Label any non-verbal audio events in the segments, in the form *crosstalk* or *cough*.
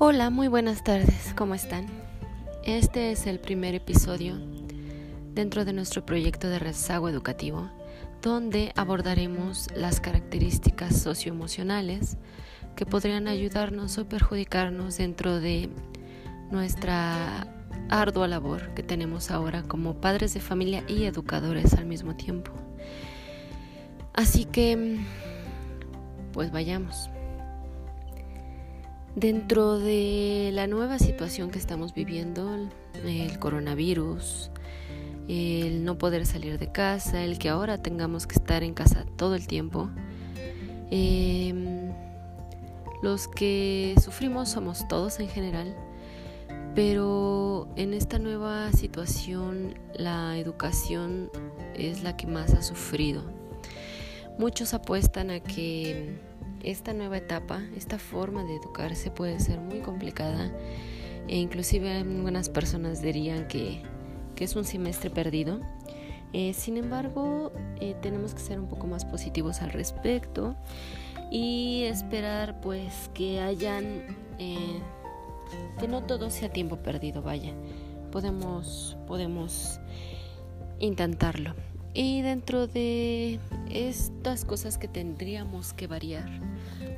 Hola, muy buenas tardes, ¿cómo están? Este es el primer episodio dentro de nuestro proyecto de rezago educativo, donde abordaremos las características socioemocionales que podrían ayudarnos o perjudicarnos dentro de nuestra ardua labor que tenemos ahora como padres de familia y educadores al mismo tiempo. Así que, pues vayamos. Dentro de la nueva situación que estamos viviendo, el coronavirus, el no poder salir de casa, el que ahora tengamos que estar en casa todo el tiempo, em, los que sufrimos somos todos en general, pero en esta nueva situación la educación es la que más ha sufrido. Muchos apuestan a que esta nueva etapa, esta forma de educarse puede ser muy complicada e inclusive algunas personas dirían que, es un semestre perdido. Eh, sin embargo, eh, tenemos que ser un poco más positivos al respecto y esperar pues que hayan, eh, que no todo sea tiempo perdido, vaya, podemos, podemos intentarlo. Y dentro de estas cosas que tendríamos que variar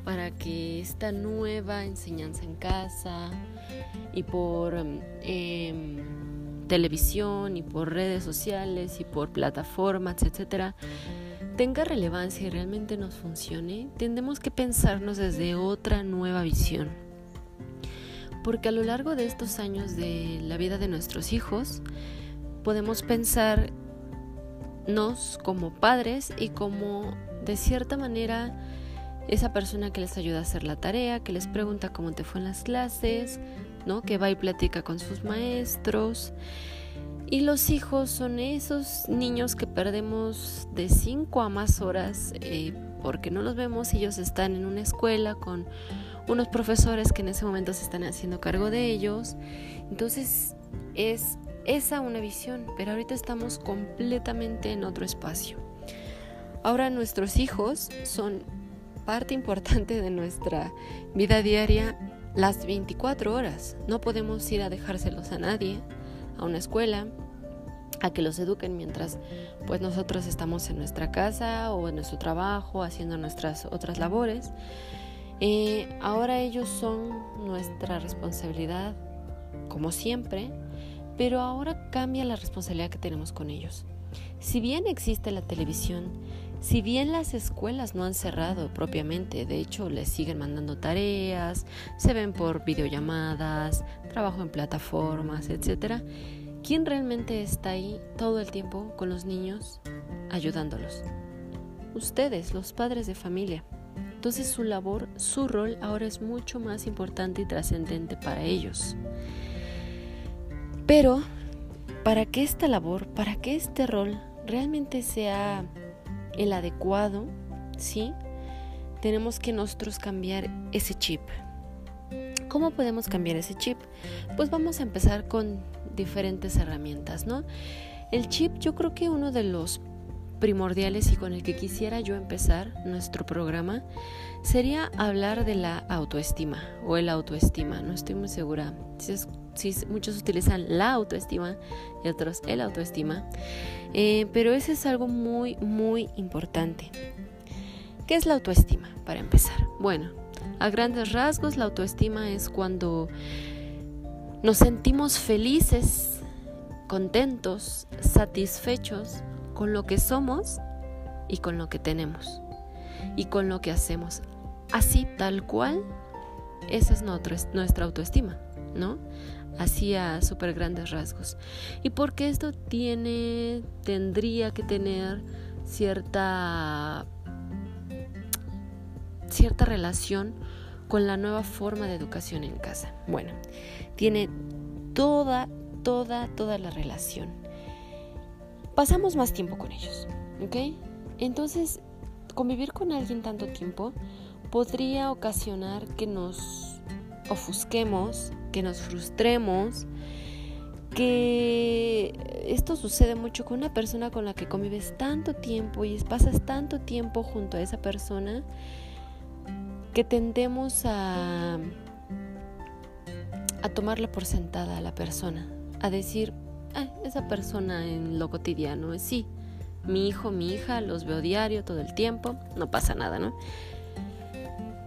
para que esta nueva enseñanza en casa y por em, televisión y por redes sociales y por plataformas, etcétera, tenga relevancia y realmente nos funcione, tendemos que pensarnos desde otra nueva visión. Porque a lo largo de estos años de la vida de nuestros hijos, podemos pensar nos como padres y como de cierta manera esa persona que les ayuda a hacer la tarea, que les pregunta cómo te fue en las clases, ¿no? que va y platica con sus maestros. Y los hijos son esos niños que perdemos de 5 a más horas eh, porque no los vemos, ellos están en una escuela con unos profesores que en ese momento se están haciendo cargo de ellos. Entonces es esa una visión, pero ahorita estamos completamente en otro espacio. Ahora nuestros hijos son parte importante de nuestra vida diaria las 24 horas. No podemos ir a dejárselos a nadie, a una escuela, a que los eduquen mientras pues nosotros estamos en nuestra casa o en nuestro trabajo haciendo nuestras otras labores. Eh, ahora ellos son nuestra responsabilidad, como siempre, pero ahora cambia la responsabilidad que tenemos con ellos. Si bien existe la televisión, si bien las escuelas no han cerrado propiamente, de hecho les siguen mandando tareas, se ven por videollamadas, trabajo en plataformas, etc. ¿Quién realmente está ahí todo el tiempo con los niños ayudándolos? Ustedes, los padres de familia. Entonces su labor, su rol ahora es mucho más importante y trascendente para ellos. Pero para que esta labor, para que este rol realmente sea el adecuado, ¿sí? Tenemos que nosotros cambiar ese chip. ¿Cómo podemos cambiar ese chip? Pues vamos a empezar con diferentes herramientas, ¿no? El chip yo creo que uno de los primordiales y con el que quisiera yo empezar nuestro programa sería hablar de la autoestima o el autoestima. No estoy muy segura si es sí, muchos utilizan la autoestima y otros el autoestima, eh, pero eso es algo muy, muy importante. ¿Qué es la autoestima? Para empezar. Bueno, a grandes rasgos, la autoestima es cuando nos sentimos felices, contentos, satisfechos con lo que somos y con lo que tenemos y con lo que hacemos. Así, tal cual, esa es nuestra autoestima, ¿no? así a súper grandes rasgos. Y porque esto tiene, tendría que tener cierta, cierta relación con la nueva forma de educación en casa. Bueno, tiene toda, toda, toda la relación. Pasamos más tiempo con ellos, ¿ok? Entonces, convivir con alguien tanto tiempo podría ocasionar que nos ofusquemos, que nos frustremos, que esto sucede mucho con una persona con la que convives tanto tiempo y pasas tanto tiempo junto a esa persona que tendemos a a tomarla por sentada a la persona, a decir, ah, esa persona en lo cotidiano, sí, mi hijo, mi hija, los veo diario todo el tiempo, no pasa nada, ¿no?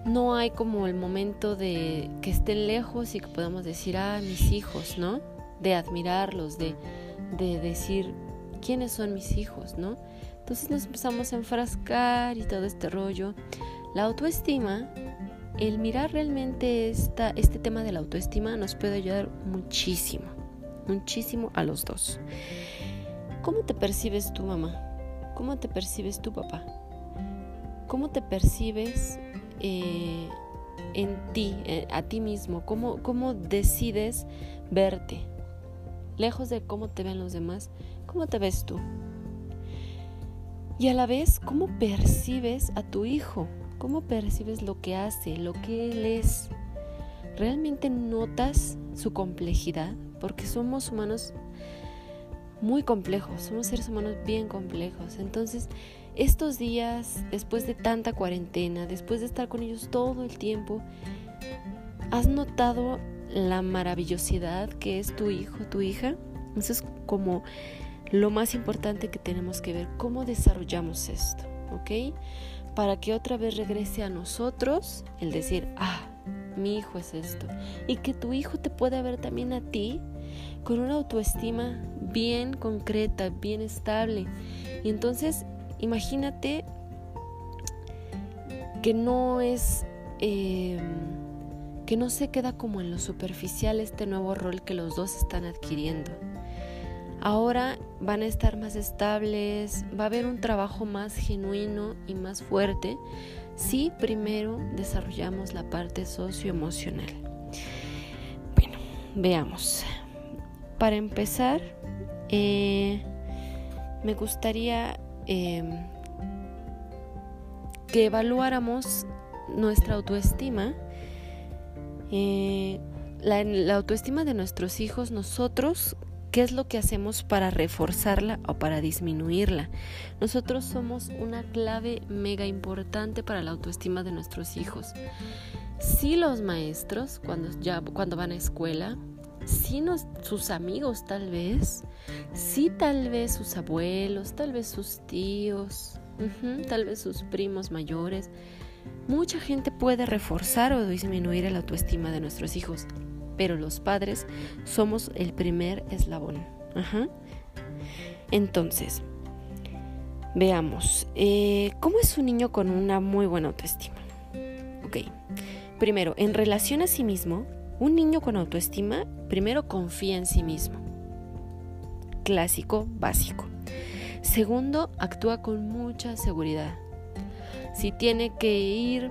No hay como el momento de que estén lejos y que podamos decir, ah, mis hijos, ¿no? De admirarlos, de, de decir, ¿quiénes son mis hijos, ¿no? Entonces nos empezamos a enfrascar y todo este rollo. La autoestima, el mirar realmente esta, este tema de la autoestima nos puede ayudar muchísimo, muchísimo a los dos. ¿Cómo te percibes tu mamá? ¿Cómo te percibes tu papá? ¿Cómo te percibes eh, en ti, eh, a ti mismo? ¿Cómo, ¿Cómo decides verte? Lejos de cómo te ven los demás, ¿cómo te ves tú? Y a la vez, ¿cómo percibes a tu hijo? ¿Cómo percibes lo que hace, lo que él es? ¿Realmente notas su complejidad? Porque somos humanos muy complejos, somos seres humanos bien complejos. Entonces, estos días, después de tanta cuarentena, después de estar con ellos todo el tiempo, ¿has notado la maravillosidad que es tu hijo, tu hija? Eso es como lo más importante que tenemos que ver, cómo desarrollamos esto, ¿ok? Para que otra vez regrese a nosotros el decir, ah, mi hijo es esto. Y que tu hijo te pueda ver también a ti con una autoestima bien concreta, bien estable. Y entonces, imagínate que no es, em, que no se queda como en lo superficial este nuevo rol que los dos están adquiriendo. Ahora van a estar más estables, va a haber un trabajo más genuino y más fuerte si primero desarrollamos la parte socioemocional. Bueno, veamos. Para empezar, eh, me gustaría em, que evaluáramos nuestra autoestima. Eh, la, autoestima de nuestros hijos, nosotros, ¿qué es lo que hacemos para reforzarla o para disminuirla? Nosotros somos una clave mega importante para la autoestima de nuestros hijos. Si los maestros, cuando, cuando van a escuela, sí sus amigos tal vez, sí tal vez sus abuelos, tal vez sus tíos, tal vez sus primos mayores. Mucha gente puede reforzar o disminuir la autoestima de nuestros hijos, pero los padres somos el primer eslabón. Entonces, veamos, eh, ¿cómo es un niño con una muy buena autoestima? Ok, primero, en relación a sí mismo, un niño con autoestima primero confía en sí mismo. Clásico, básico. Segundo, actúa con mucha seguridad. Si tiene que ir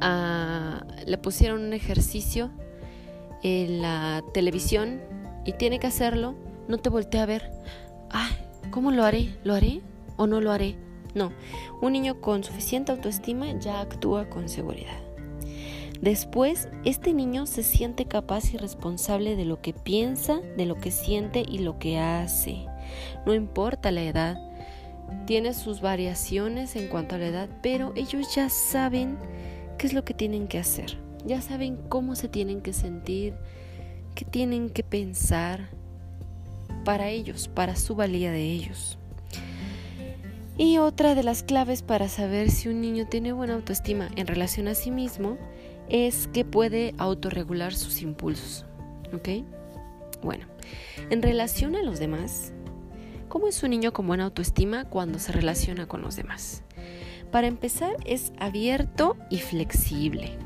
a... le pusieron un ejercicio en la televisión y tiene que hacerlo, no te voltea a ver. Ah, ¿cómo lo haré? ¿Lo haré o no lo haré? No, un niño con suficiente autoestima ya actúa con seguridad. Después, este niño se siente capaz y responsable de lo que piensa, de lo que siente y lo que hace. No importa la edad, tiene sus variaciones en cuanto a la edad, pero ellos ya saben qué es lo que tienen que hacer. Ya saben cómo se tienen que sentir, qué tienen que pensar para ellos, para su valía de ellos. Y otra de las claves para saber si un niño tiene buena autoestima en relación a sí mismo es que puede autorregular sus impulsos. ¿Ok? Bueno, en relación a los demás, ¿cómo es un niño con buena autoestima cuando se relaciona con los demás? Para empezar, es abierto y flexible.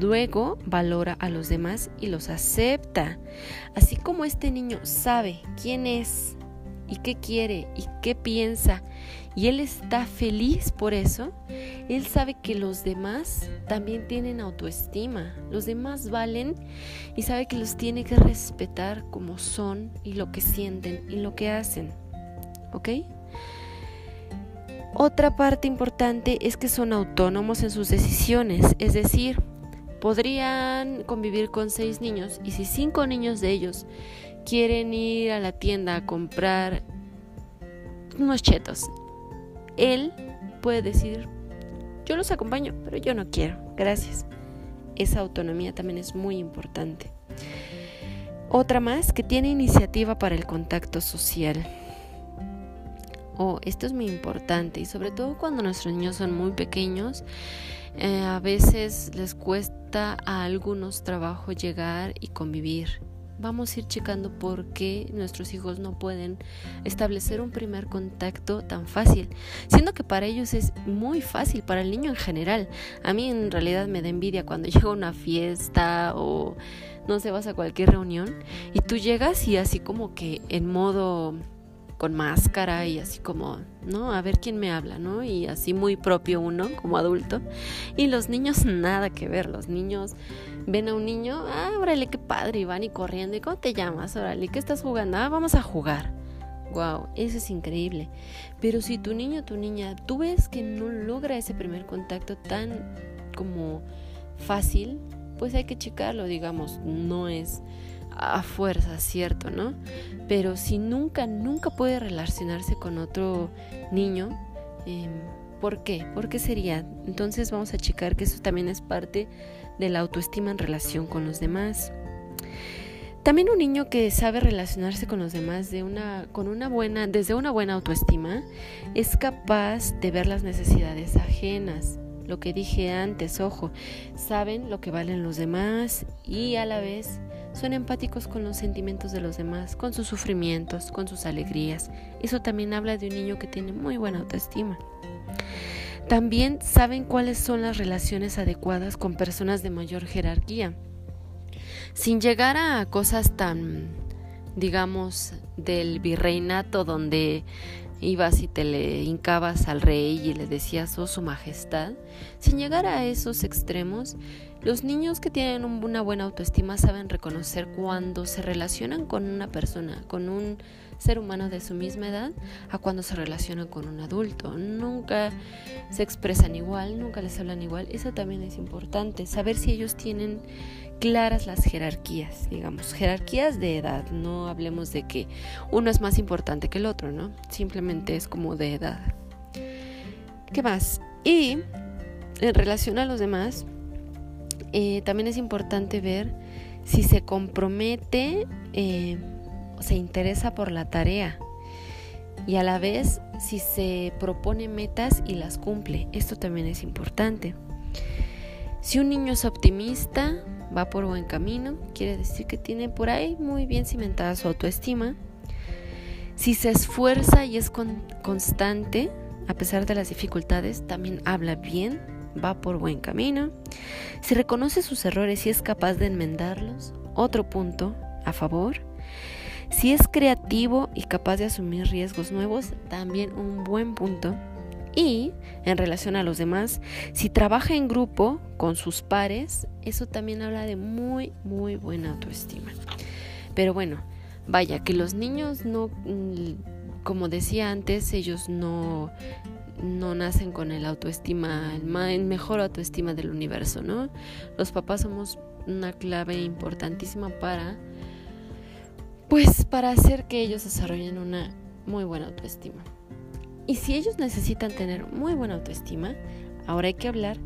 Luego valora a los demás y los acepta. Así como este niño sabe quién es y qué quiere y qué piensa y él está feliz por eso, él sabe que los demás también tienen autoestima, los demás valen y sabe que los tiene que respetar como son y lo que sienten y lo que hacen. ¿Ok? Otra parte importante es que son autónomos en sus decisiones, es decir, podrían convivir con seis niños y si cinco niños de ellos quieren ir a la tienda a comprar unos chetos él puede decir, yo los acompaño, pero yo no quiero, gracias. esa autonomía también es muy importante. Otra más, que tiene iniciativa para el contacto social. Oh, esto es muy importante y sobre todo cuando nuestros niños son muy pequeños, eh, a veces les cuesta a algunos trabajo llegar y convivir vamos a ir checando por qué nuestros hijos no pueden establecer un primer contacto tan fácil, siendo que para ellos es muy fácil, para el niño en general. A mí en realidad me da envidia cuando *laughs* llega a una fiesta o no sé, vas a cualquier reunión y tú llegas y así como que en modo con máscara y así como, ¿no? A ver quién me habla, ¿no? Y así muy propio uno como adulto. Y los niños nada que ver, los niños ven a un niño, ah, órale, qué padre, y van y corriendo, ¿y cómo te llamas? Órale, ¿qué estás jugando? Ah, vamos a jugar. Wow, eso es increíble. Pero si tu niño tu niña, tú ves que no logra ese primer contacto tan como fácil, pues hay que checarlo, digamos, no es a fuerza, cierto, ¿no? Pero si nunca, nunca puede relacionarse con otro niño, eh, ¿por qué? ¿Por qué sería? Entonces vamos a checar que eso también es parte de la autoestima en relación con los demás. También un niño que sabe relacionarse con los demás de una, con una buena, desde una buena autoestima es capaz de ver las necesidades ajenas. Lo que dije antes, ojo, saben lo que valen los demás y a la vez son empáticos con los sentimientos de los demás, con sus sufrimientos, con sus alegrías. Eso también habla de un niño que tiene muy buena autoestima. También saben cuáles son las relaciones adecuadas con personas de mayor jerarquía. Sin llegar a cosas tan, digamos, del virreinato donde ibas y te le hincabas al rey y le decías, oh su majestad, sin llegar a esos extremos, los niños que tienen una buena autoestima saben reconocer cuando se relacionan con una persona, con un ser humano de su misma edad, a cuando se relacionan con un adulto. Nunca se expresan igual, nunca les hablan igual. Eso también es importante, saber si ellos tienen claras las jerarquías, digamos, jerarquías de edad, no hablemos de que uno es más importante que el otro, ¿no? Simplemente es como de edad. ¿Qué más? Y en relación a los demás, eh, también es importante ver si se compromete eh, se interesa por la tarea y a la vez si se propone metas y las cumple. Esto también es importante. Si un niño es optimista, va por buen camino, quiere decir que tiene por ahí muy bien cimentada su autoestima. Si se esfuerza y es constante, a pesar de las dificultades, también habla bien va por buen camino. Si reconoce sus errores y es capaz de enmendarlos, otro punto a favor. Si es creativo y capaz de asumir riesgos nuevos, también un buen punto. Y en relación a los demás, si trabaja en grupo con sus pares, eso también habla de muy, muy buena autoestima. Pero bueno, vaya, que los niños no, mm, como decía antes, ellos no no nacen con el autoestima, el mejor autoestima del universo, ¿no? Los papás somos una clave importantísima para, pues, para hacer que ellos desarrollen una muy buena autoestima. Y si ellos necesitan tener muy buena autoestima, ahora hay que hablar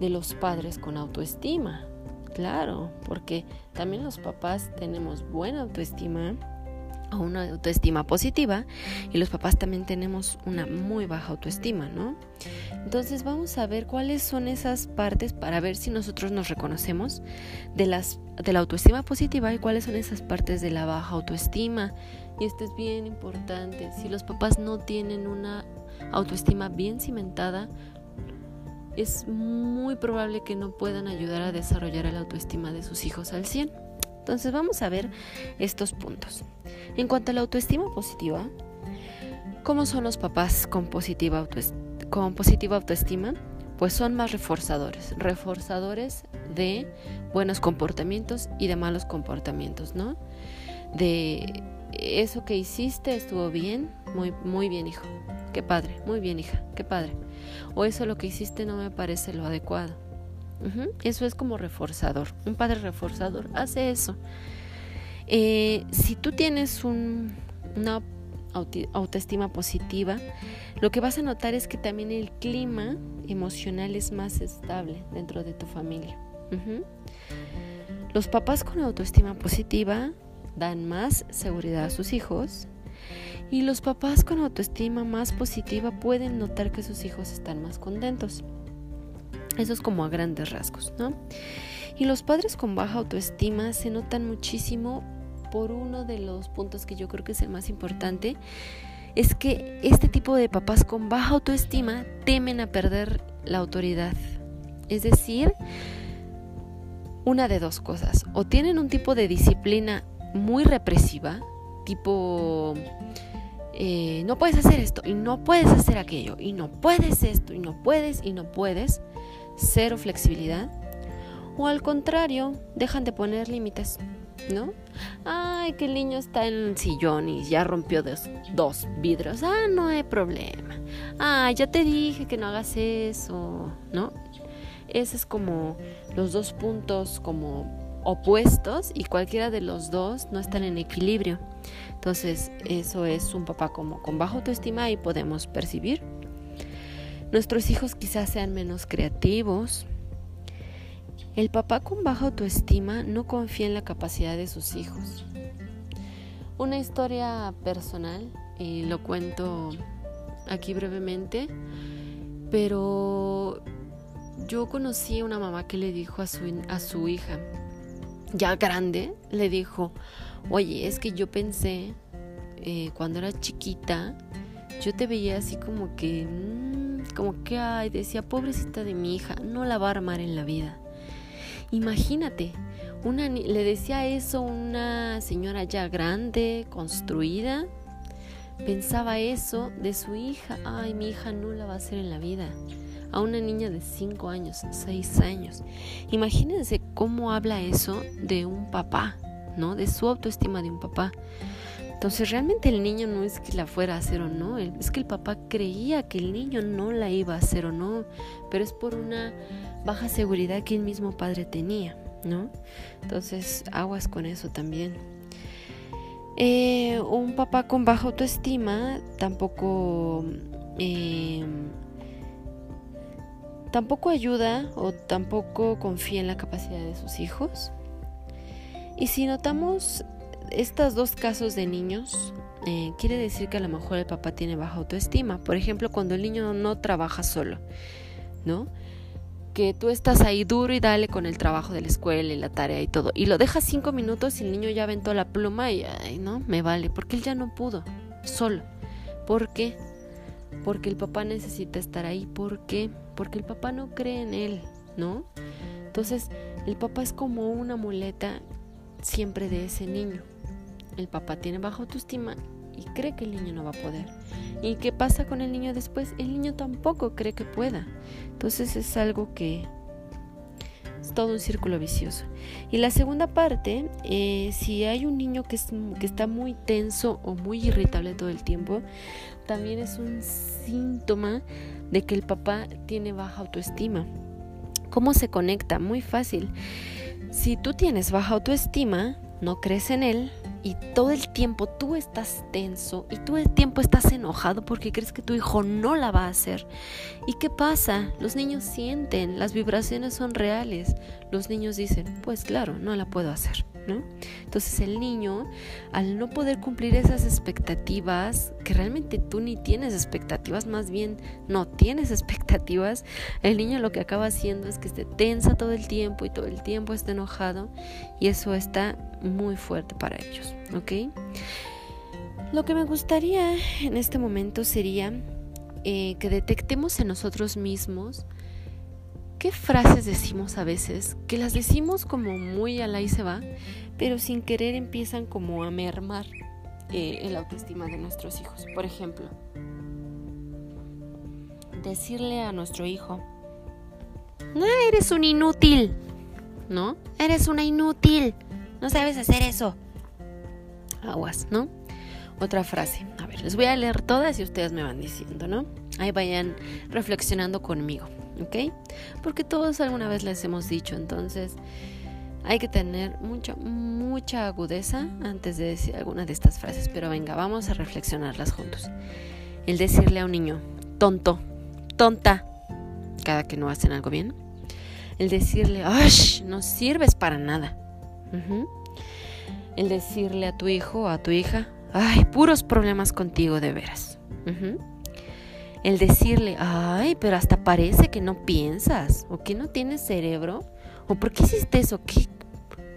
de los padres con autoestima. Claro, porque también los papás tenemos buena autoestima, a una autoestima positiva y los papás también tenemos una muy baja autoestima, ¿no? Entonces vamos a ver cuáles son esas partes para ver si nosotros nos reconocemos de, las, de la autoestima positiva y cuáles son esas partes de la baja autoestima. Y esto es bien importante. Si los papás no tienen una autoestima bien cimentada, es muy probable que no puedan ayudar a desarrollar la autoestima de sus hijos al 100. Entonces vamos a ver estos puntos. En cuanto a la autoestima positiva, ¿cómo son los papás con positiva, autoestima? Pues son más reforzadores, reforzadores de buenos comportamientos y de malos comportamientos, ¿no? De eso que hiciste estuvo bien, muy, muy bien hijo, qué padre, muy bien hija, qué padre. O eso lo que hiciste no me parece lo adecuado eso es como reforzador. Un padre reforzador hace eso. Eh, si tú tienes una autoestima positiva, lo que vas a notar es que también el clima emocional es más estable dentro de tu familia. Los papás con autoestima positiva dan más seguridad a sus hijos y los papás con autoestima más positiva pueden notar que sus hijos están más contentos. Eso es como a grandes rasgos, ¿no? Y los padres con baja autoestima se notan muchísimo por uno de los puntos que yo creo que es el más importante, es que este tipo de papás con baja autoestima temen a perder la autoridad. Es decir, una de dos cosas, o tienen un tipo de disciplina muy represiva, tipo, eh, no puedes hacer esto y no puedes hacer aquello y no puedes esto y no puedes y no puedes, cero flexibilidad, o al contrario, dejan de poner límites, ¿no? Ay, que el niño está en el sillón y ya rompió dos, dos vidrios. Ah, no hay problema. Ah, ya te dije que no hagas eso, ¿no? Ese es como los dos puntos como opuestos y cualquiera de los dos no están en equilibrio. Entonces, eso es un papá como con baja autoestima y podemos percibir. Nuestros hijos quizás sean menos creativos. El papá con baja autoestima no confía en la capacidad de sus hijos. Una historia personal, y lo cuento aquí brevemente, pero yo conocí a una mamá que le dijo a su, a su hija, ya grande, le dijo, oye, es que yo pensé eh, cuando era chiquita, yo te veía así como que, mm, como que, ay, decía, pobrecita de mi hija, no la va a armar en la vida. Imagínate, una, le decía eso una señora ya grande, construida, pensaba eso de su hija, ay, mi hija no la va a hacer en la vida a una niña de 5 años, 6 años. Imagínense cómo habla eso de un papá, ¿no? De su autoestima de un papá. Entonces realmente el niño no es que la fuera a hacer o no, es que el papá creía que el niño no la iba a hacer o no, pero es por una baja seguridad que el mismo padre tenía, ¿no? Entonces aguas con eso también. Eh, un papá con baja autoestima tampoco eh, tampoco ayuda o tampoco confía en la capacidad de sus hijos. Y si notamos estos dos casos de niños, eh, quiere decir que a lo mejor el papá tiene baja autoestima. Por ejemplo, cuando el niño no trabaja solo, ¿no? Que tú estás ahí duro y dale con el trabajo de la escuela y la tarea y todo. Y lo dejas cinco minutos y el niño ya aventó la pluma y, ay, no, me vale, porque él ya no pudo, solo. ¿Por qué? Porque el papá necesita estar ahí. ¿Por qué? porque el papá no cree en él, ¿no? Entonces, el papá es como una muleta siempre de ese niño. El papá tiene baja autoestima y cree que el niño no va a poder. ¿Y qué pasa con el niño después? El niño tampoco cree que pueda. Entonces es algo que es todo un círculo vicioso. Y la segunda parte, eh, si hay un niño que, que está muy tenso o muy irritable todo el tiempo, también es un síntoma de que el papá tiene baja autoestima. ¿Cómo se conecta? Muy fácil. Si tú tienes baja autoestima, no crees en él y todo el tiempo tú estás tenso y todo el tiempo estás enojado porque crees que tu hijo no la va a hacer. ¿Y qué pasa? Los niños sienten, las vibraciones son reales. Los niños dicen, pues claro, no la puedo hacer. Entonces el niño, al no poder cumplir esas expectativas, que realmente tú ni tienes expectativas, más bien no tienes *laughs* expectativas, el niño lo que acaba haciendo es que esté tensa todo el tiempo y todo el tiempo está enojado y eso está muy fuerte para ellos, ¿ok? Lo que me gustaría en este momento sería eh, que detectemos en nosotros mismos ¿Qué frases decimos a veces? Que las decimos como muy al ahí se va, pero sin querer empiezan como a mermar eh, el autoestima de nuestros hijos. Por ejemplo, decirle a nuestro hijo, no, eres un inútil, ¿no? Eres una inútil, no sabes hacer eso. Aguas, ¿no? Otra frase, a ver, les voy a leer todas y ustedes me van diciendo, ¿no? Ahí vayan reflexionando conmigo. ¿Ok? Porque todos alguna vez les hemos dicho, entonces hay que tener mucha, mucha agudeza antes de decir alguna de estas frases, pero venga, vamos a reflexionarlas juntos. El decirle a un niño, tonto, tonta, cada que no hacen algo bien. El decirle, ¡ay! No sirves para nada. El decirle a tu hijo o a tu hija, ¡ay! Puros problemas contigo de veras. El decirle, ¡ay! Pero hasta parece que no piensas o que no tienes cerebro. ¿O por qué hiciste eso? ¿Qué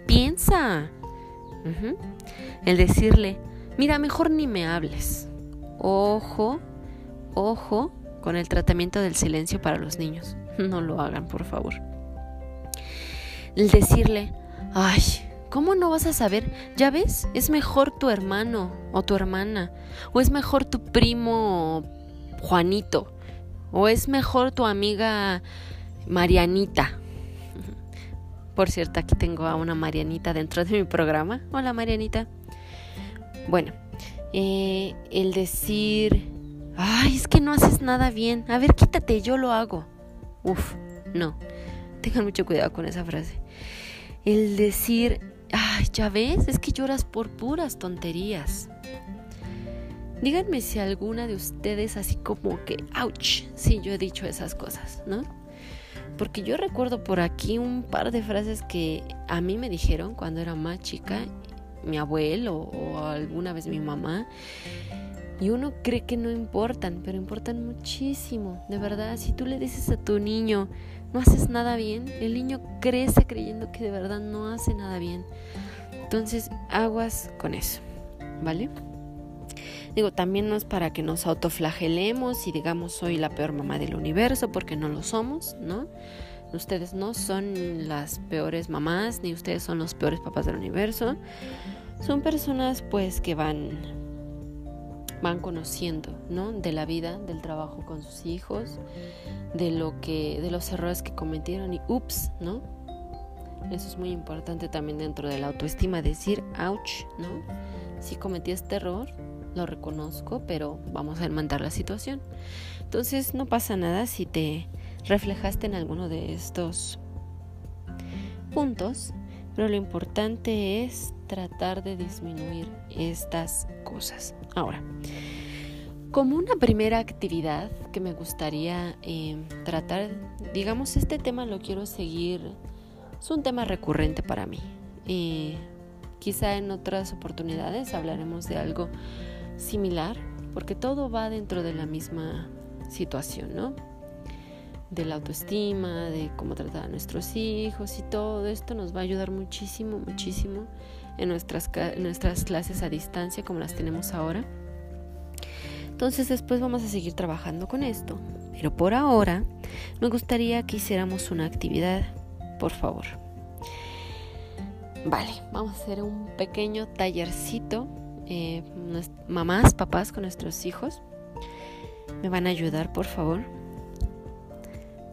piensa? El decirle, mira, mejor ni me hables. Ojo, ojo con el tratamiento del silencio para los niños. *laughs* No lo hagan, por favor. El decirle, ay, ¿cómo no vas a saber? Ya ves, es mejor tu hermano o tu hermana, o es mejor tu primo Juanito, o es mejor tu amiga Marianita. Por cierto, aquí tengo a una Marianita dentro de mi programa. Hola Marianita. Bueno, eh, el decir, ay, es que no haces nada bien. A ver, quítate, yo lo hago. Uf, no. Tengan mucho cuidado con esa frase. El decir, ay, ya ves, es que lloras por puras tonterías. Díganme si alguna de ustedes así como que, ouch, sí, yo he dicho esas cosas, ¿no? Porque yo recuerdo por aquí un par de frases que a mí me dijeron cuando era más chica, mi abuelo o alguna vez mi mamá. Y uno cree que no importan, pero importan muchísimo. De verdad, si tú le dices a tu niño, no haces nada bien, el niño crece creyendo que de verdad no hace nada bien. Entonces, aguas con eso, ¿vale? Digo, también no es para que nos autoflagelemos y digamos soy la peor mamá del universo, porque no lo somos, ¿no? Ustedes no son las peores mamás, ni ustedes son los peores papás del universo. Son personas pues que van van conociendo, ¿no? De la vida, del trabajo con sus hijos, de lo que de los errores que cometieron y ups, ¿no? Eso es muy importante también dentro de la autoestima decir ouch, ¿no? Si cometí este error, lo reconozco, pero vamos a enmendar la situación. Entonces no pasa nada si te reflejaste en alguno de estos puntos, pero lo importante es tratar de disminuir estas cosas. Ahora, como una primera actividad que me gustaría eh, tratar, digamos, este tema lo quiero seguir, es un tema recurrente para mí. y quizá en otras oportunidades hablaremos de algo similar, porque todo va dentro de la misma situación, ¿no? De la autoestima, de cómo tratar a nuestros hijos y todo esto nos va a ayudar muchísimo, muchísimo en nuestras, nuestras clases a distancia como las tenemos ahora. Entonces después vamos a seguir trabajando con esto. Pero por ahora me gustaría que hiciéramos una actividad, por favor. Vale, vamos a hacer un pequeño tallercito eh, mamás, papás con nuestros hijos. ¿Me van a ayudar, por favor?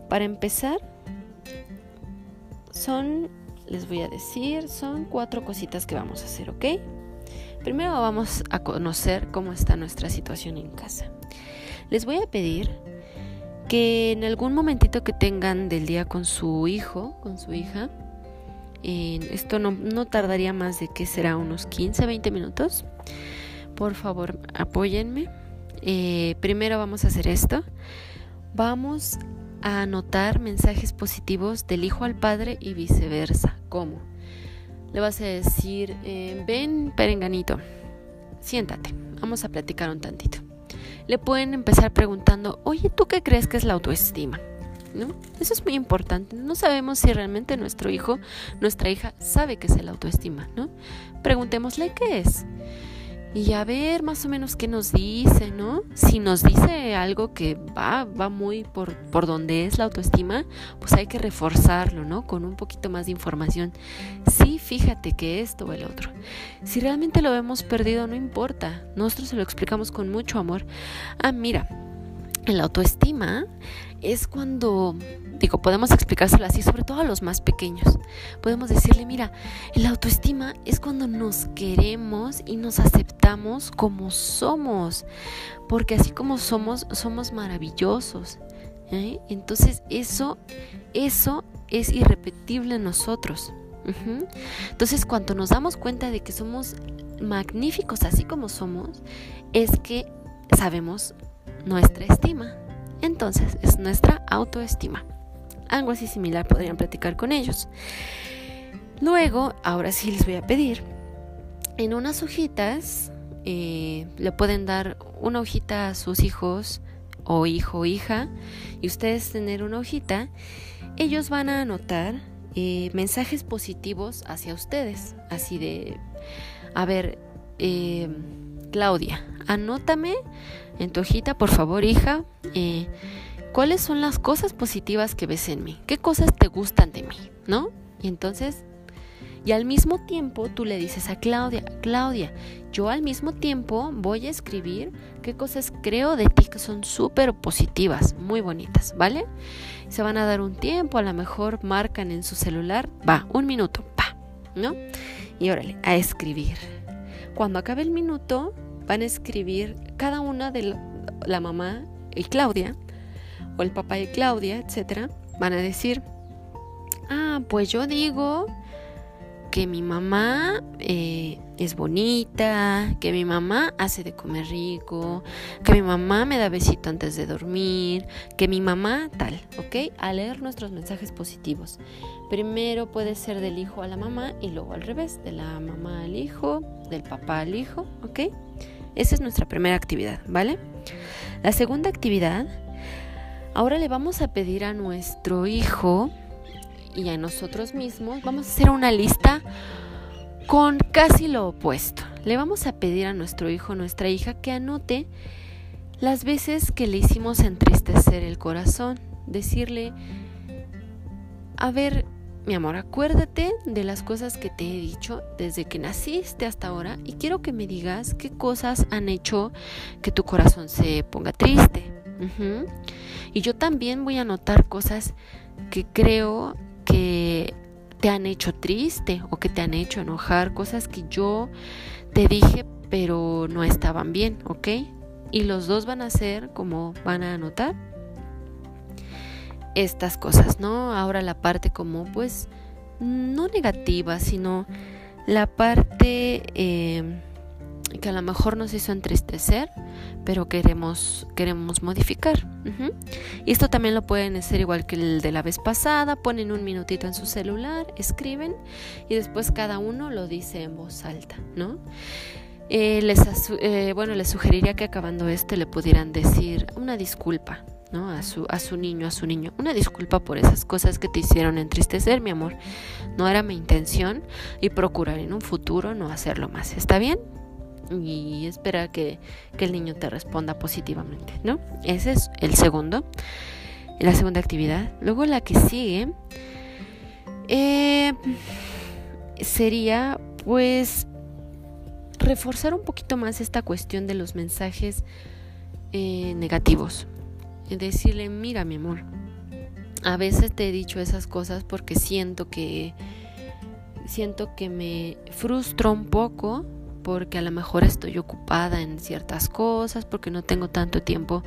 Para empezar, son, les voy a decir, son cuatro cositas que vamos a hacer, ¿ok? Primero vamos a conocer cómo está nuestra situación en casa. Les voy a pedir que en algún momentito que tengan del día con su hijo, con su hija, esto no, no, tardaría más de que será unos 15, 20 minutos. Por favor, apóyenme. Eh, primero vamos a hacer esto. Vamos a anotar mensajes positivos del hijo al padre y viceversa. ¿Cómo? Le vas a decir, eh, ven, perenganito, siéntate, vamos a platicar un tantito. Le pueden empezar preguntando, oye, ¿tú qué crees que es la autoestima? ¿no? Eso es muy importante. No sabemos si realmente nuestro hijo, nuestra hija sabe qué es la autoestima, ¿no? Preguntémosle qué es. Y a ver más o menos qué nos dice, ¿no? Si nos dice algo que va, va muy por, por donde es la autoestima, pues hay que reforzarlo, ¿no? Con un poquito más de información. Sí, fíjate que esto o el otro. Si realmente lo hemos perdido, no importa. Nosotros se lo explicamos con mucho amor. Ah, mira, la autoestima es cuando, digo, podemos explicárselo así, sobre todo a los más pequeños. Podemos decirle, mira, la autoestima es cuando nos queremos y nos aceptamos como somos, porque así como somos, somos maravillosos. ¿eh? Entonces eso, eso es irrepetible en nosotros. Entonces cuando nos damos cuenta de que somos magníficos así como somos, es que sabemos nuestra estima. Entonces es nuestra autoestima. algo así similar podrían platicar con ellos. Luego, ahora sí les voy a pedir, en unas hojitas, eh, le pueden dar una hojita a sus hijos o hijo o hija, y ustedes tener una hojita, ellos van a anotar eh, mensajes positivos hacia ustedes, así de, a ver, eh, Claudia, anótame en tu hojita, por favor, hija, eh, cuáles son las cosas positivas que ves en mí, qué cosas te gustan de mí, ¿no? Y entonces, y al mismo tiempo tú le dices a Claudia, Claudia, yo al mismo tiempo voy a escribir qué cosas creo de ti que son súper positivas, muy bonitas, ¿vale? Se van a dar un tiempo, a lo mejor marcan en su celular, va, un minuto, pa, ¿no? Y órale, a escribir. Cuando acabe el minuto, van a escribir cada una de la, mamá y Claudia, o el papá y Claudia, etcétera, van a decir, ah, pues yo digo que mi mamá eh, es bonita, que mi mamá hace de comer rico, que mi mamá me da besito antes de dormir, que mi mamá tal, ¿ok? A leer nuestros mensajes positivos. Primero puede ser del hijo a la mamá y luego al revés, de la mamá al hijo, del papá al hijo, ¿ok? Esa es nuestra primera actividad, ¿vale? La segunda actividad, ahora le vamos a pedir a nuestro hijo y a nosotros mismos, vamos a hacer una lista con casi lo opuesto. Le vamos a pedir a nuestro hijo, nuestra hija, que anote las veces que le hicimos entristecer el corazón. Decirle, a ver, mi amor, acuérdate de las cosas que te he dicho desde que naciste hasta ahora y quiero que me digas qué cosas han hecho que tu corazón se ponga triste. Y yo también voy a anotar cosas que creo que te han hecho triste o que te han hecho enojar, cosas que yo te dije pero no estaban bien, ¿ok? Y los dos van a ser como van a anotar estas cosas, ¿no? Ahora la parte como pues no negativa, sino la parte eh, que a lo mejor nos hizo entristecer, pero queremos, queremos modificar. Y esto también lo pueden hacer igual que el de la vez pasada, ponen un minutito en su celular, escriben y después cada uno lo dice en voz alta, ¿no? Eh, les, eh, bueno, les sugeriría que acabando este le pudieran decir una disculpa, ¿no? A su, a su niño, a su niño. Una disculpa por esas cosas que te hicieron entristecer, mi amor. No era mi intención y procurar en un futuro no hacerlo más. ¿Está bien? y esperar que, el niño te responda positivamente, ¿no? Ese es el segundo, la segunda actividad. Luego la que sigue eh, sería pues reforzar un poquito más esta cuestión de los mensajes eh, negativos. Decirle, mira mi amor, a veces te he dicho esas cosas porque siento que siento que me frustro un poco porque a lo mejor estoy ocupada en ciertas cosas, porque no tengo tanto tiempo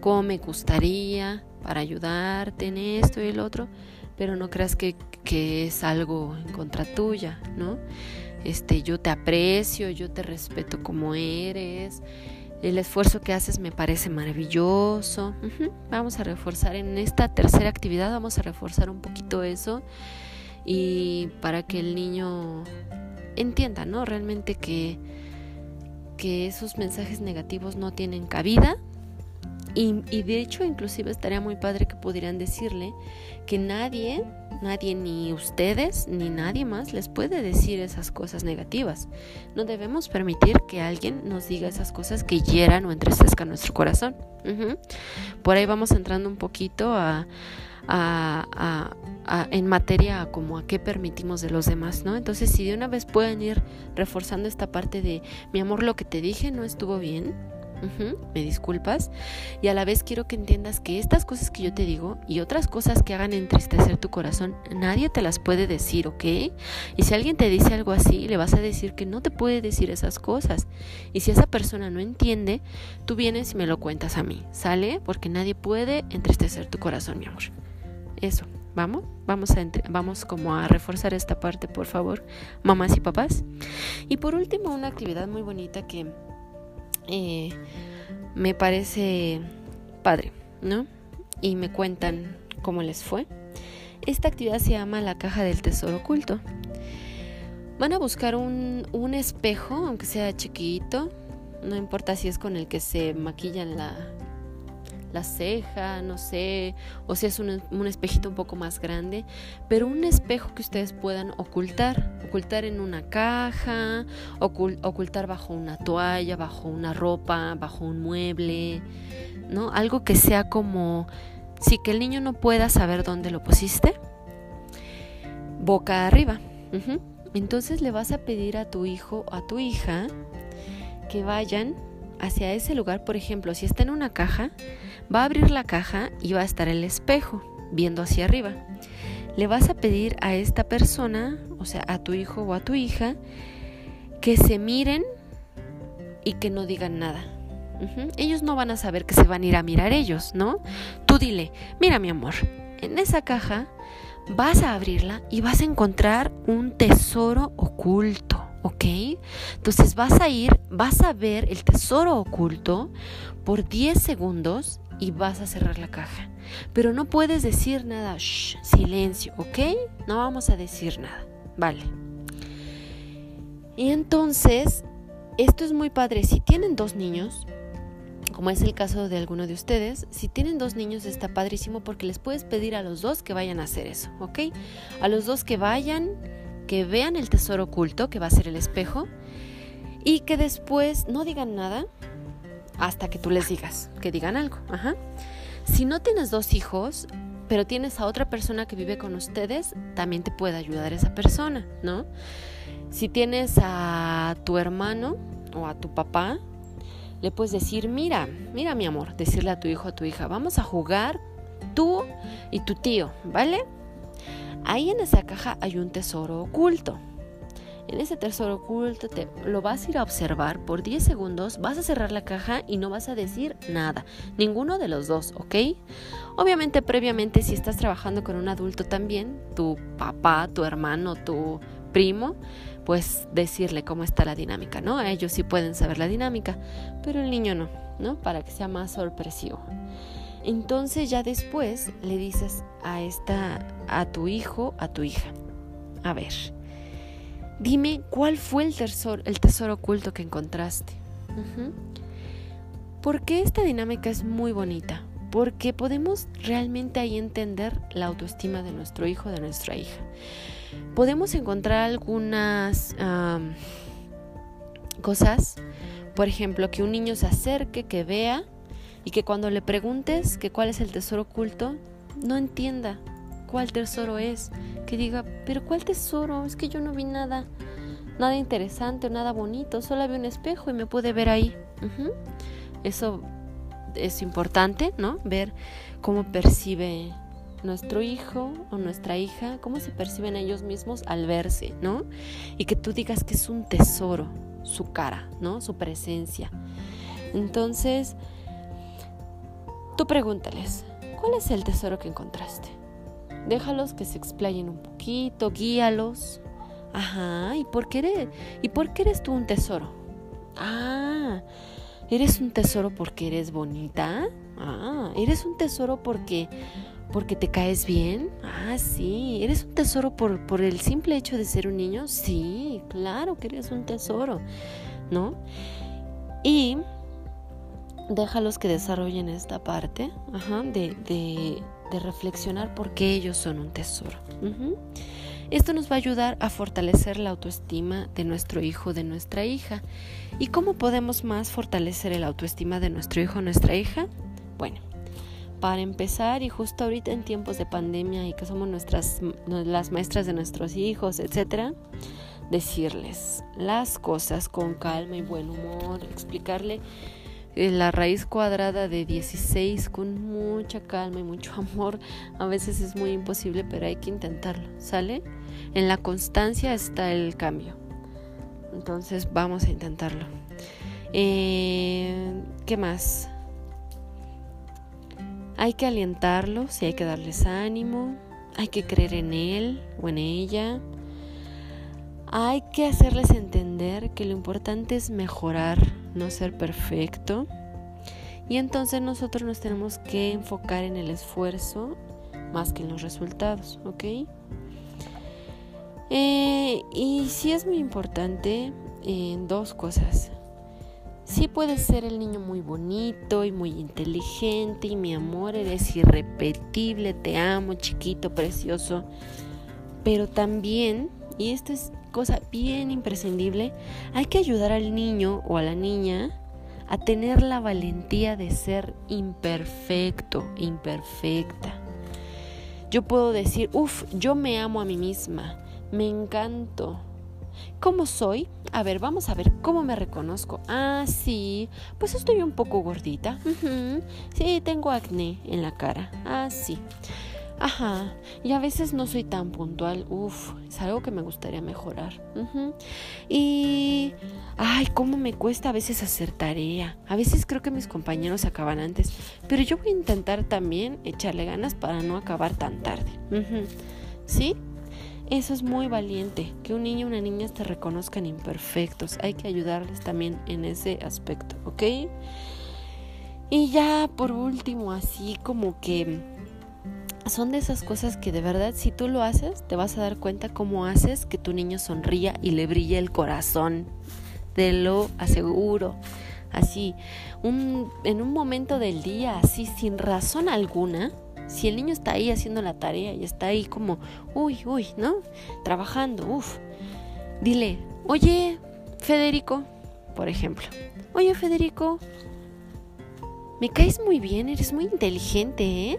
como me gustaría para ayudarte en esto y el otro, pero no creas que, que es algo en contra tuya, ¿no? Este, yo te aprecio, yo te respeto como eres, el esfuerzo que haces me parece maravilloso. Vamos a reforzar en esta tercera actividad, vamos a reforzar un poquito eso y para que el niño entienda, ¿no? Realmente que, que esos mensajes negativos no tienen cabida. Y, y, de hecho, inclusive estaría muy padre que pudieran decirle que nadie, nadie, ni ustedes, ni nadie más les puede decir esas cosas negativas. No debemos permitir que alguien nos diga esas cosas que hieran o entristezcan nuestro corazón. Por ahí vamos entrando un poquito a, a, en materia a como a qué permitimos de los demás, ¿no? Entonces, si de una vez pueden ir reforzando esta parte de mi amor, lo que te dije no estuvo bien, me disculpas. Y a la vez quiero que entiendas que estas cosas que yo te digo y otras cosas que hagan entristecer tu corazón, nadie te las puede decir, ¿ok? Y si alguien te dice algo así, le vas a decir que no te puede decir esas cosas. Y si esa persona no entiende, tú vienes y me lo cuentas a mí, ¿sale? Porque nadie puede entristecer tu corazón, mi amor. Eso, vamos, vamos a vamos como a reforzar esta parte, por favor, mamás y papás. Y por último, una actividad muy bonita que eh, me parece padre, ¿no? Y me cuentan cómo les fue. Esta actividad se llama la caja del tesoro oculto. Van a buscar un, un espejo, aunque sea chiquito, no importa si es con el que se maquillan la, la ceja, no sé, o si es un, un, espejito un poco más grande, pero un espejo que ustedes puedan ocultar, ocultar en una caja, ocultar bajo una toalla, bajo una ropa, bajo un mueble, ¿no? Algo que sea como, sí, que el niño no pueda saber dónde lo pusiste, boca arriba. Entonces le vas a pedir a tu hijo o a tu hija que vayan hacia ese lugar, por ejemplo, si está en una caja, va a abrir la caja y va a estar el espejo viendo hacia arriba. Le vas a pedir a esta persona, o sea, a tu hijo o a tu hija, que se miren y que no digan nada. Ellos no van a saber que se van a ir a mirar ellos, ¿no? Tú dile, mira mi amor, en esa caja vas a abrirla y vas a encontrar un tesoro oculto. ¿ok? Entonces vas a ir, vas a ver el tesoro oculto por 10 segundos y vas a cerrar la caja. Pero no puedes decir nada, Shh, silencio, ¿ok? No vamos a decir nada, vale. Y entonces, esto es muy padre. Si tienen dos niños, como es el caso de alguno de ustedes, si tienen dos niños está padrísimo porque les puedes pedir a los dos que vayan a hacer eso, ¿ok? A los dos que vayan que vean el tesoro oculto, que va a ser el espejo, y que después no digan nada hasta que tú les digas, que digan algo. Si no tienes dos hijos, pero tienes a otra persona que vive con ustedes, también te puede ayudar esa persona, ¿no? Si tienes a tu hermano o a tu papá, le puedes decir, mira, mira mi amor, decirle a tu hijo o a tu hija, vamos a jugar tú y tu tío, ¿vale? Ahí en esa caja hay un tesoro oculto. En ese tesoro oculto te lo vas a ir a observar por 10 segundos, vas a cerrar la caja y no vas a decir nada, ninguno de los dos, ¿ok? Obviamente previamente si estás trabajando con un adulto también, tu papá, tu hermano, tu primo, pues decirle cómo está la dinámica, ¿no? Ellos sí pueden saber la dinámica, pero el niño no, ¿no? Para que sea más sorpresivo. Entonces ya después le dices a esta, a tu hijo, a tu hija, a ver, dime cuál fue el tesoro, el tesoro oculto que encontraste. Porque esta dinámica es muy bonita? Porque podemos realmente ahí entender la autoestima de nuestro hijo, de nuestra hija. Podemos encontrar algunas cosas, por ejemplo, que un niño se acerque, que vea y que cuando le preguntes que cuál es el tesoro oculto, no entienda cuál tesoro es, que diga, pero ¿cuál tesoro? Es que yo no vi nada, nada interesante o nada bonito, solo vi un espejo y me pude ver ahí. Eso es importante, ¿no? Ver cómo percibe nuestro hijo o nuestra hija, cómo se perciben ellos mismos al verse, ¿no? Y que tú digas que es un tesoro, su cara, ¿no? Su presencia. Entonces, Tú pregúntales, ¿cuál es el tesoro que encontraste? Déjalos que se explayen un poquito, guíalos. Ajá, ¿y por qué eres, ¿y por qué eres tú un tesoro? Ah, ¿eres un tesoro porque eres bonita? Ah, ¿eres un tesoro porque porque te caes bien? Ah, sí. ¿Eres un tesoro por, por el simple hecho de ser un niño? Sí, claro que eres un tesoro, ¿no? Y déjalos que desarrollen esta parte de, reflexionar por qué ellos son un tesoro. Esto nos va a ayudar a fortalecer la autoestima de nuestro hijo, de nuestra hija. ¿Y cómo podemos más fortalecer el autoestima de nuestro hijo o nuestra hija? Bueno, para empezar, y justo ahorita en tiempos de pandemia y que somos nuestras, las maestras de nuestros hijos, etcétera, decirles las cosas con calma y buen humor, explicarle la raíz cuadrada de 16 con mucha calma y mucho *laughs* amor. A veces es muy imposible, pero hay que intentarlo, ¿sale? En la constancia está el cambio. Entonces vamos a intentarlo. Eh, ¿Qué más? Hay que alentarlos y hay que darles ánimo. Hay que creer en él o en ella. Hay que hacerles entender que lo importante es mejorar no ser perfecto. Y entonces nosotros nos tenemos que enfocar en el esfuerzo más que en los resultados, ¿ok? Eh, y sí es muy importante en dos cosas. Sí puedes ser el niño muy bonito y muy inteligente y mi amor, eres irrepetible, te amo, chiquito, precioso. Pero también, y esto es cosa bien imprescindible, hay que ayudar al niño o a la niña a tener la valentía de ser imperfecto, imperfecta. Yo puedo decir, uff, yo me amo a mí misma, me encanto, ¿Cómo soy? A ver, vamos a ver cómo me reconozco. Ah, sí, pues estoy un poco gordita. Sí, tengo acné en la cara. Ah, sí. Ajá, y a veces no soy tan puntual. Uf, es algo que me gustaría mejorar. Y, ay, cómo me cuesta a veces hacer tarea. A veces creo que mis compañeros acaban antes, pero yo voy a intentar también echarle ganas para no acabar tan tarde. ¿Sí? Eso es muy valiente, que un niño o una niña te reconozcan imperfectos. Hay que ayudarles también en ese aspecto, ¿ok? Y ya por último, así como que son de esas cosas que de verdad si tú lo haces, te vas a dar cuenta cómo haces que tu niño sonría y le brille el corazón. Te lo aseguro. Así, un, en un momento del día, así sin razón alguna, si el niño está ahí haciendo la tarea y está ahí como, uy, uy, ¿no? Trabajando, uff. Dile, oye, Federico, por ejemplo. Oye, Federico, me caes muy bien, eres muy inteligente, ¿eh?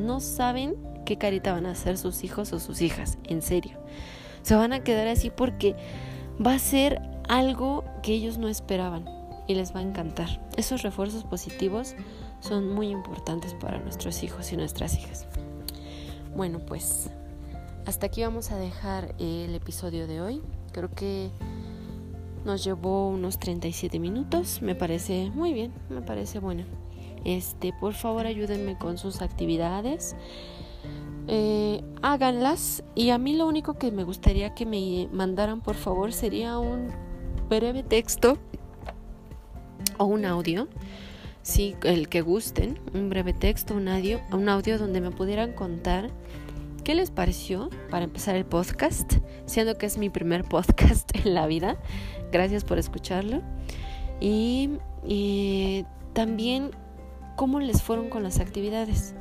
No saben qué carita van a hacer sus hijos o sus hijas, en serio. Se van a quedar así porque va a ser algo que ellos no esperaban y les va a encantar. Esos refuerzos positivos son muy importantes para nuestros hijos y nuestras hijas. Bueno, pues hasta aquí vamos a dejar el episodio de hoy. Creo que nos llevó unos 37 minutos. Me parece muy bien, me parece bueno. Este, por favor, ayúdenme con sus actividades. Eh, háganlas y a mí lo único que me gustaría que me mandaran por favor sería un breve texto o un audio sí, el que gusten, un breve texto, un audio, un audio donde me pudieran contar qué les pareció para empezar el podcast, siendo que es mi primer podcast *laughs* en la vida. Gracias por escucharlo. Y, también cómo les fueron con las actividades.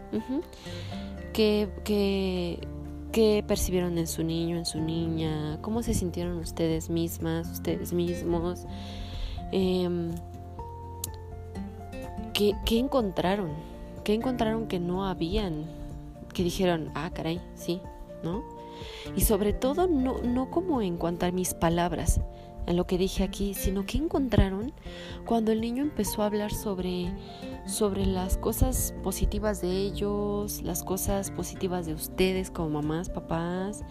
¿Qué, qué, percibieron en su niño, en su niña? ¿Cómo se sintieron ustedes mismas, ustedes mismos? Eh, ¿qué, encontraron? ¿Qué encontraron que no habían? Que dijeron, ah, caray, sí, ¿no? Y sobre todo, no, no como en cuanto a mis palabras, en lo que dije aquí, sino que encontraron cuando el niño empezó a hablar sobre, sobre las cosas positivas de ellos, las cosas positivas de ustedes como mamás, papás.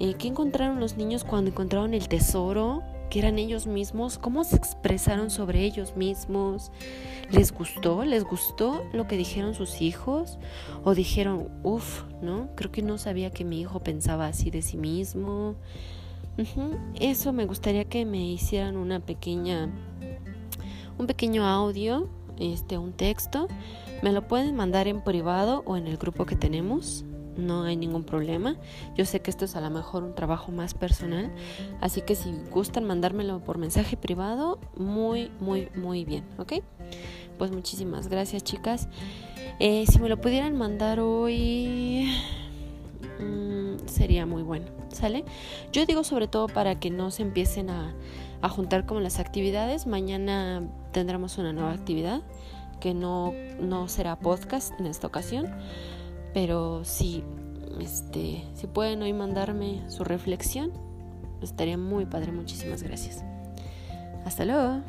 Eh, ¿Qué encontraron los niños cuando encontraron el tesoro? que eran ellos mismos, cómo se expresaron sobre ellos mismos. ¿Les gustó? ¿Les gustó lo que dijeron sus hijos? ¿O dijeron, uff, ¿no? Creo que no sabía que mi hijo pensaba así de sí mismo. Eso me gustaría que me hicieran una pequeña, un pequeño audio, este, un texto. Me lo pueden mandar en privado o en el grupo que tenemos no hay ningún problema. Yo sé que esto es a lo mejor un trabajo más personal, así que si gustan mandármelo por mensaje privado, muy, muy, muy bien, ¿ok? Pues muchísimas gracias chicas. Eh, si me lo pudieran mandar hoy, mm, sería muy bueno, ¿sale? Yo digo sobre todo para que no se empiecen a, a juntar como las actividades. Mañana tendremos una nueva actividad que no, no será podcast en esta ocasión pero si, este, si pueden hoy mandarme su reflexión, estaría muy padre. Muchísimas gracias. Hasta luego.